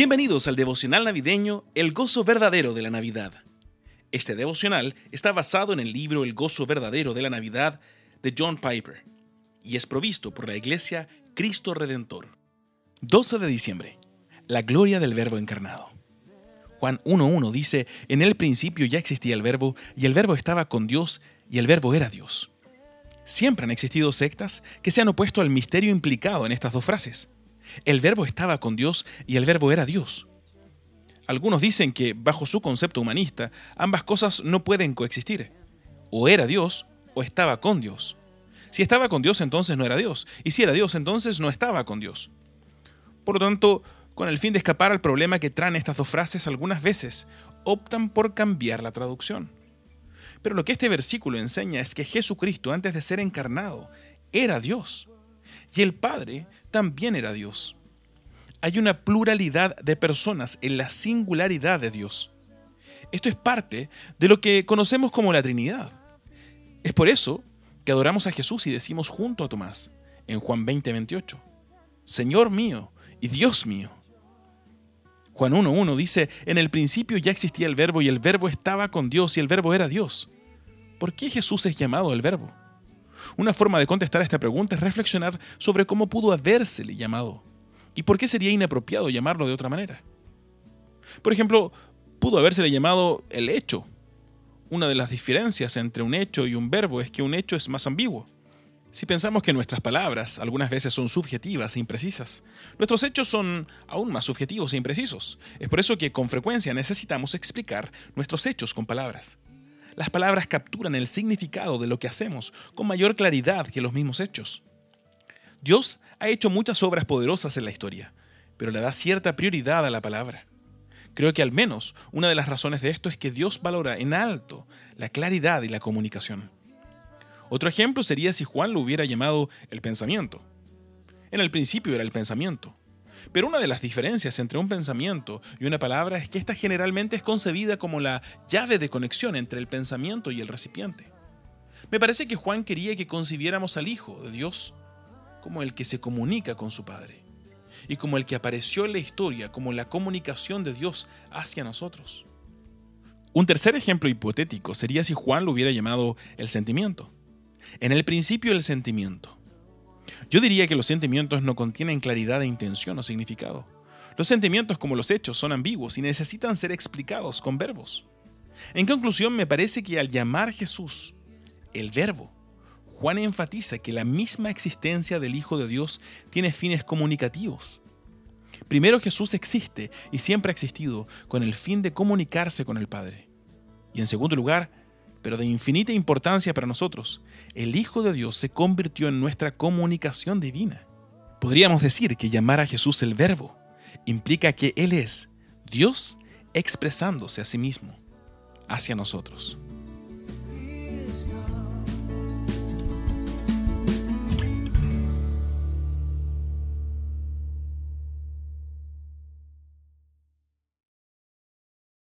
Bienvenidos al devocional navideño El gozo verdadero de la Navidad. Este devocional está basado en el libro El gozo verdadero de la Navidad de John Piper y es provisto por la iglesia Cristo Redentor. 12 de diciembre. La gloria del Verbo encarnado. Juan 1.1 dice, en el principio ya existía el Verbo y el Verbo estaba con Dios y el Verbo era Dios. Siempre han existido sectas que se han opuesto al misterio implicado en estas dos frases. El verbo estaba con Dios y el verbo era Dios. Algunos dicen que, bajo su concepto humanista, ambas cosas no pueden coexistir. O era Dios o estaba con Dios. Si estaba con Dios, entonces no era Dios. Y si era Dios, entonces no estaba con Dios. Por lo tanto, con el fin de escapar al problema que traen estas dos frases, algunas veces optan por cambiar la traducción. Pero lo que este versículo enseña es que Jesucristo, antes de ser encarnado, era Dios. Y el Padre también era Dios. Hay una pluralidad de personas en la singularidad de Dios. Esto es parte de lo que conocemos como la Trinidad. Es por eso que adoramos a Jesús y decimos junto a Tomás, en Juan 20, 28, Señor mío y Dios mío. Juan 1.1 dice, en el principio ya existía el verbo y el verbo estaba con Dios y el verbo era Dios. ¿Por qué Jesús es llamado el verbo? Una forma de contestar a esta pregunta es reflexionar sobre cómo pudo habérsele llamado y por qué sería inapropiado llamarlo de otra manera. Por ejemplo, pudo habérsele llamado el hecho. Una de las diferencias entre un hecho y un verbo es que un hecho es más ambiguo. Si pensamos que nuestras palabras algunas veces son subjetivas e imprecisas, nuestros hechos son aún más subjetivos e imprecisos. Es por eso que con frecuencia necesitamos explicar nuestros hechos con palabras. Las palabras capturan el significado de lo que hacemos con mayor claridad que los mismos hechos. Dios ha hecho muchas obras poderosas en la historia, pero le da cierta prioridad a la palabra. Creo que al menos una de las razones de esto es que Dios valora en alto la claridad y la comunicación. Otro ejemplo sería si Juan lo hubiera llamado el pensamiento. En el principio era el pensamiento. Pero una de las diferencias entre un pensamiento y una palabra es que esta generalmente es concebida como la llave de conexión entre el pensamiento y el recipiente. Me parece que Juan quería que concibiéramos al Hijo de Dios como el que se comunica con su Padre y como el que apareció en la historia como la comunicación de Dios hacia nosotros. Un tercer ejemplo hipotético sería si Juan lo hubiera llamado el sentimiento. En el principio el sentimiento. Yo diría que los sentimientos no contienen claridad de intención o significado. Los sentimientos como los hechos son ambiguos y necesitan ser explicados con verbos. En conclusión, me parece que al llamar Jesús el verbo, Juan enfatiza que la misma existencia del Hijo de Dios tiene fines comunicativos. Primero Jesús existe y siempre ha existido con el fin de comunicarse con el Padre. Y en segundo lugar, pero de infinita importancia para nosotros, el Hijo de Dios se convirtió en nuestra comunicación divina. Podríamos decir que llamar a Jesús el Verbo implica que Él es Dios expresándose a sí mismo hacia nosotros.